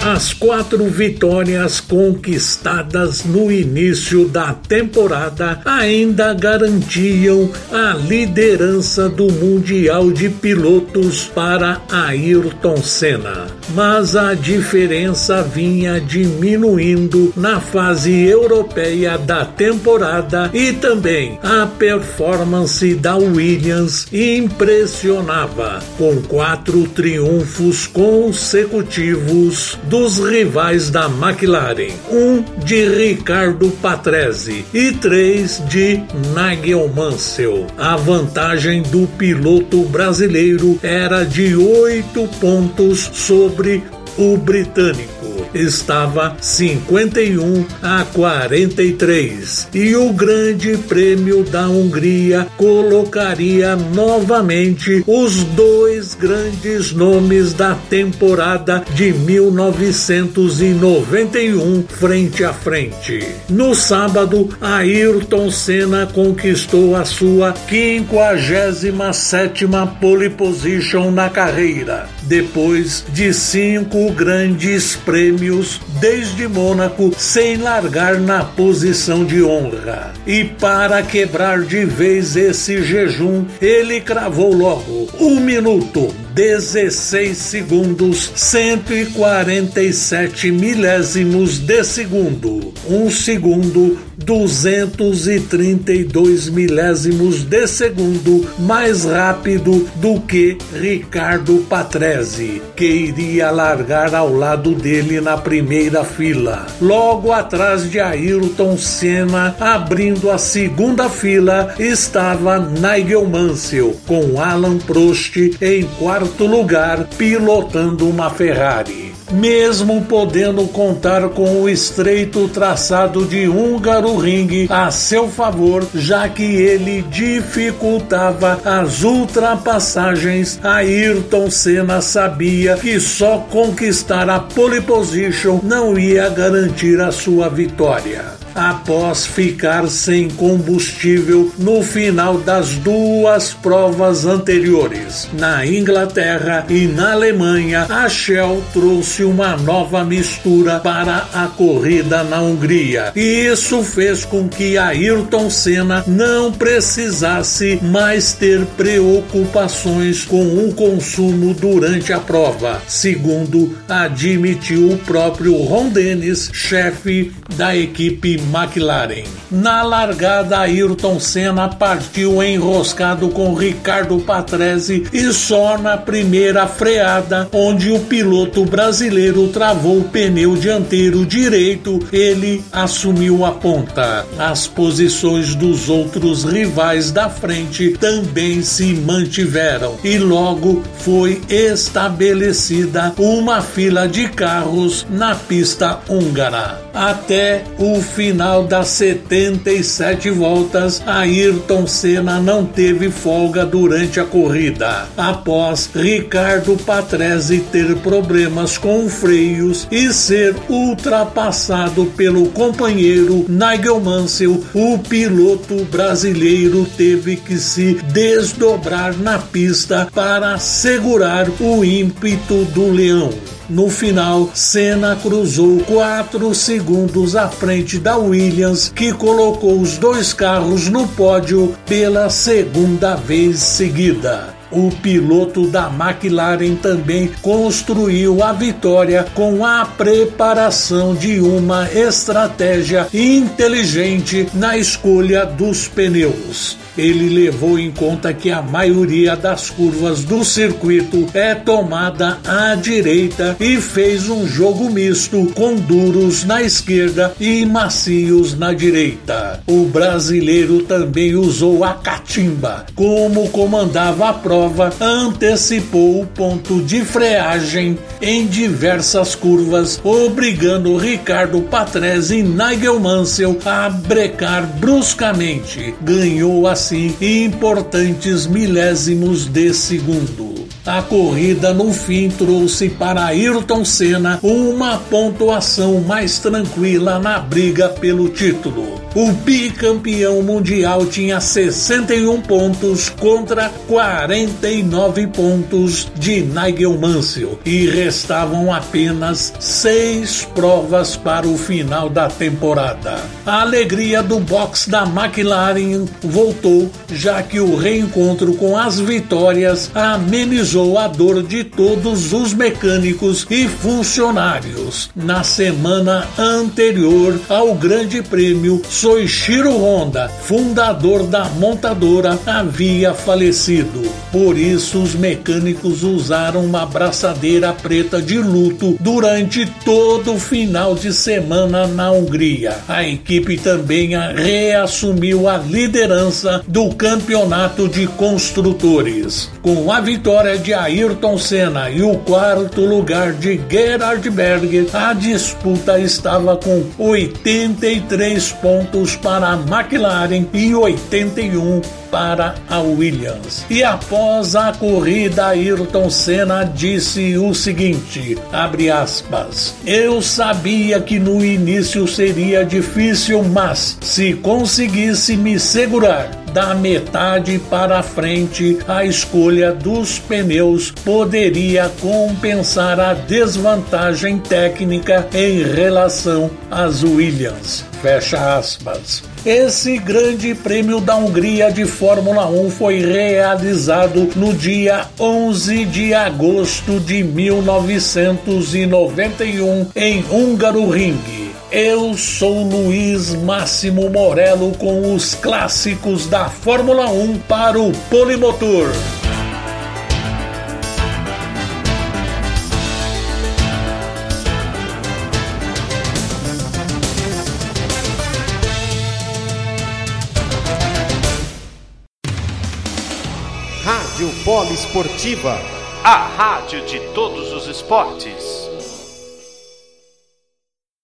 As quatro vitórias conquistadas no início da temporada ainda garantiam a liderança do Mundial de Pilotos para Ayrton Senna. Mas a diferença vinha diminuindo na fase europeia da temporada e também a performance da Williams impressionava, com quatro triunfos consecutivos dos rivais da McLaren, um de Ricardo Patrese e três de Nigel Mansell. A vantagem do piloto brasileiro era de oito pontos sobre o britânico estava 51 a 43 e o Grande Prêmio da Hungria colocaria novamente os dois grandes nomes da temporada de 1991 frente a frente. No sábado, Ayrton Senna conquistou a sua 57 pole position na carreira, depois de cinco grandes prêmios desde Mônaco sem largar na posição de honra. E para quebrar de vez esse jejum, ele cravou logo um minuto 16 segundos, 147 milésimos de segundo. Um segundo, 232 milésimos de segundo mais rápido do que Ricardo Patrese, que iria largar ao lado dele na primeira fila. Logo atrás de Ayrton Senna, abrindo a segunda fila, estava Nigel Mansell, com Alan Prost em quarto quarto lugar pilotando uma Ferrari. Mesmo podendo contar com o estreito traçado de Húngaro Ring a seu favor, já que ele dificultava as ultrapassagens, Ayrton Senna sabia que só conquistar a pole position não ia garantir a sua vitória após ficar sem combustível no final das duas provas anteriores. Na Inglaterra e na Alemanha, a Shell trouxe uma nova mistura para a corrida na Hungria. E isso fez com que Ayrton Senna não precisasse mais ter preocupações com o consumo durante a prova, segundo admitiu o próprio Ron Dennis, chefe da equipe McLaren. Na largada, Ayrton Senna partiu enroscado com Ricardo Patrese e só na primeira freada, onde o piloto brasileiro travou o pneu dianteiro direito, ele assumiu a ponta. As posições dos outros rivais da frente também se mantiveram e logo foi estabelecida uma fila de carros na pista húngara. Até o final das 77 voltas, Ayrton Senna não teve folga durante a corrida, após Ricardo Patrese ter problemas com freios e ser ultrapassado pelo companheiro Nigel Mansell, o piloto brasileiro teve que se desdobrar na pista para segurar o ímpeto do leão. No final, Senna cruzou quatro segundos à frente da Williams, que colocou os dois carros no pódio pela segunda vez seguida. O piloto da McLaren também construiu a vitória com a preparação de uma estratégia inteligente na escolha dos pneus ele levou em conta que a maioria das curvas do circuito é tomada à direita e fez um jogo misto com duros na esquerda e macios na direita. O brasileiro também usou a catimba. Como comandava a prova, antecipou o ponto de freagem em diversas curvas, obrigando Ricardo Patrese e Nigel Mansell a brecar bruscamente. Ganhou assim importantes milésimos de segundo. A corrida no fim trouxe para Ayrton Senna uma pontuação mais tranquila na briga pelo título. O bicampeão mundial tinha 61 pontos contra 49 pontos de Nigel Mansell e restavam apenas seis provas para o final da temporada. A alegria do box da McLaren voltou, já que o reencontro com as vitórias amenizou a dor de todos os mecânicos e funcionários. Na semana anterior ao Grande Prêmio, Soichiro Honda, fundador da montadora, havia falecido. Por isso, os mecânicos usaram uma braçadeira preta de luto durante todo o final de semana na Hungria. A equipe também reassumiu a liderança do campeonato de construtores. Com a vitória de Ayrton Senna e o quarto lugar de Gerhard Berger, a disputa estava com 83 pontos para a McLaren e 81 para a Williams. E após a corrida, Ayrton Senna disse o seguinte: aspas. Eu sabia que no início seria difícil, mas se conseguisse me segurar da metade para frente, a escolha dos pneus poderia compensar a desvantagem técnica em relação às Williams. Fecha aspas. Esse Grande Prêmio da Hungria de Fórmula 1 foi realizado no dia 11 de agosto de 1991 em Húngaro Ring. Eu sou Luiz Máximo Morello com os clássicos da Fórmula 1 para o Polimotor. Rádio Polo Esportiva, a rádio de todos os esportes.